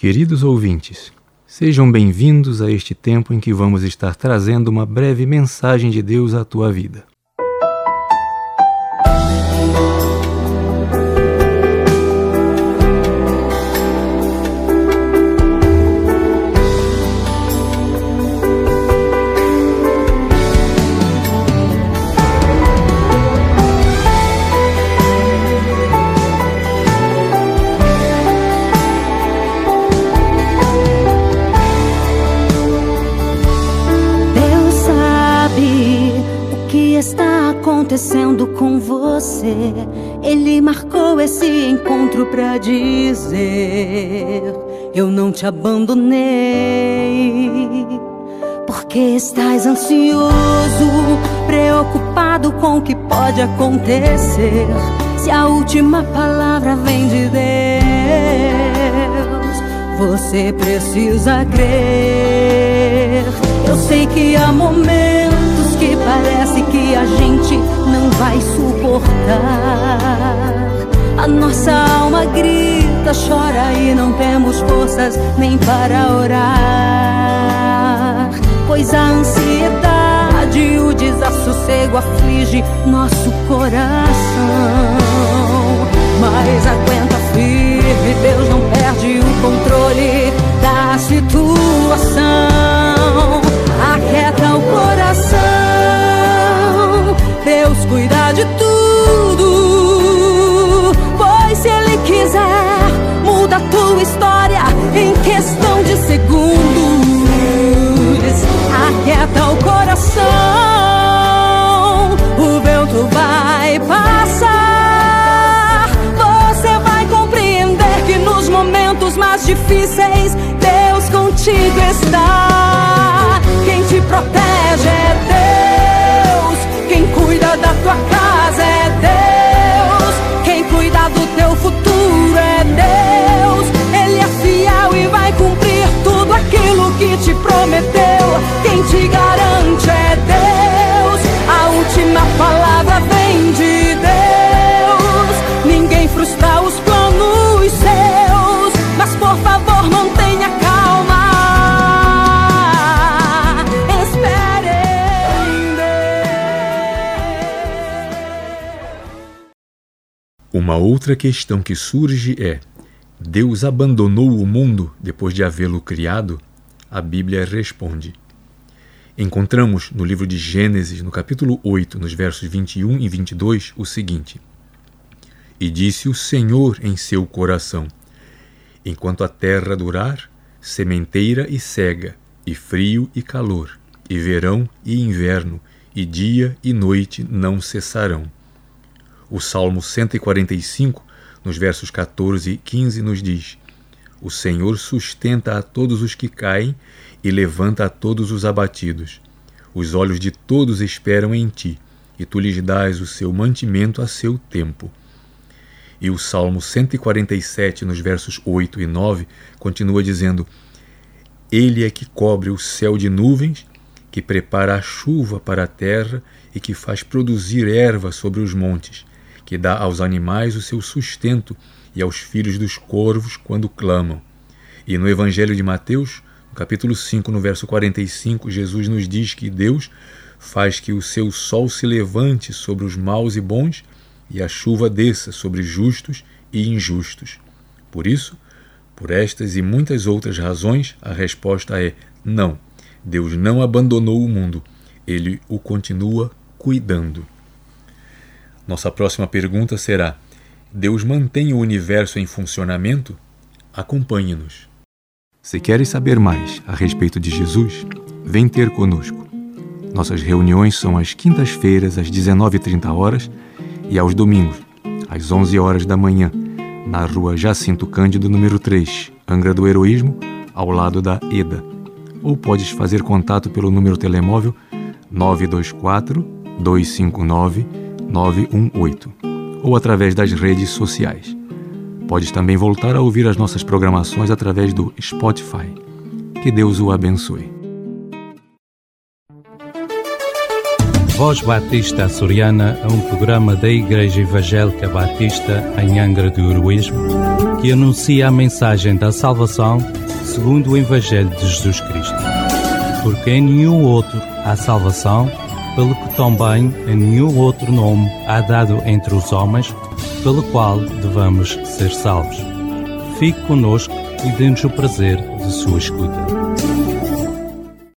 Queridos ouvintes, Sejam bem-vindos a este tempo em que vamos estar trazendo uma breve mensagem de Deus à tua vida. Acontecendo com você. Ele marcou esse encontro pra dizer: Eu não te abandonei. Porque estás ansioso, preocupado com o que pode acontecer. Se a última palavra vem de Deus, você precisa crer. Eu sei que há momentos que parece que a gente não vai suportar. A nossa alma grita, chora e não temos forças nem para orar. Pois a ansiedade e o desassossego aflige nosso coração. Mas aguenta firme, Deus não perde o controle 다 Uma outra questão que surge é: Deus abandonou o mundo depois de havê-lo criado? A Bíblia responde. Encontramos no livro de Gênesis, no capítulo 8, nos versos 21 e 22, o seguinte: E disse o Senhor em seu coração: Enquanto a terra durar, sementeira e cega, e frio e calor, e verão e inverno, e dia e noite não cessarão o Salmo 145, nos versos 14 e 15, nos diz: O Senhor sustenta a todos os que caem e levanta a todos os abatidos. Os olhos de todos esperam em ti, e tu lhes dás o seu mantimento a seu tempo. E o Salmo 147, nos versos 8 e 9, continua dizendo: Ele é que cobre o céu de nuvens, que prepara a chuva para a terra e que faz produzir erva sobre os montes que dá aos animais o seu sustento e aos filhos dos corvos quando clamam. E no Evangelho de Mateus, no capítulo 5, no verso 45, Jesus nos diz que Deus faz que o seu sol se levante sobre os maus e bons e a chuva desça sobre justos e injustos. Por isso, por estas e muitas outras razões, a resposta é não. Deus não abandonou o mundo, ele o continua cuidando. Nossa próxima pergunta será: Deus mantém o universo em funcionamento? Acompanhe-nos. Se queres saber mais a respeito de Jesus, vem ter conosco. Nossas reuniões são às quintas-feiras às 19h30 e aos domingos às 11 horas da manhã, na rua Jacinto Cândido, número 3, Angra do Heroísmo, ao lado da EDA. Ou podes fazer contato pelo número telemóvel 924 259 918 ou através das redes sociais. Podes também voltar a ouvir as nossas programações através do Spotify. Que Deus o abençoe. Voz Batista Açoriana é um programa da Igreja Evangélica Batista em Angra do Heroísmo que anuncia a mensagem da salvação segundo o Evangelho de Jesus Cristo. Porque em nenhum outro há salvação, pelo que também em nenhum outro nome há dado entre os homens, pelo qual devamos ser salvos. Fique conosco e dê-nos o prazer de sua escuta.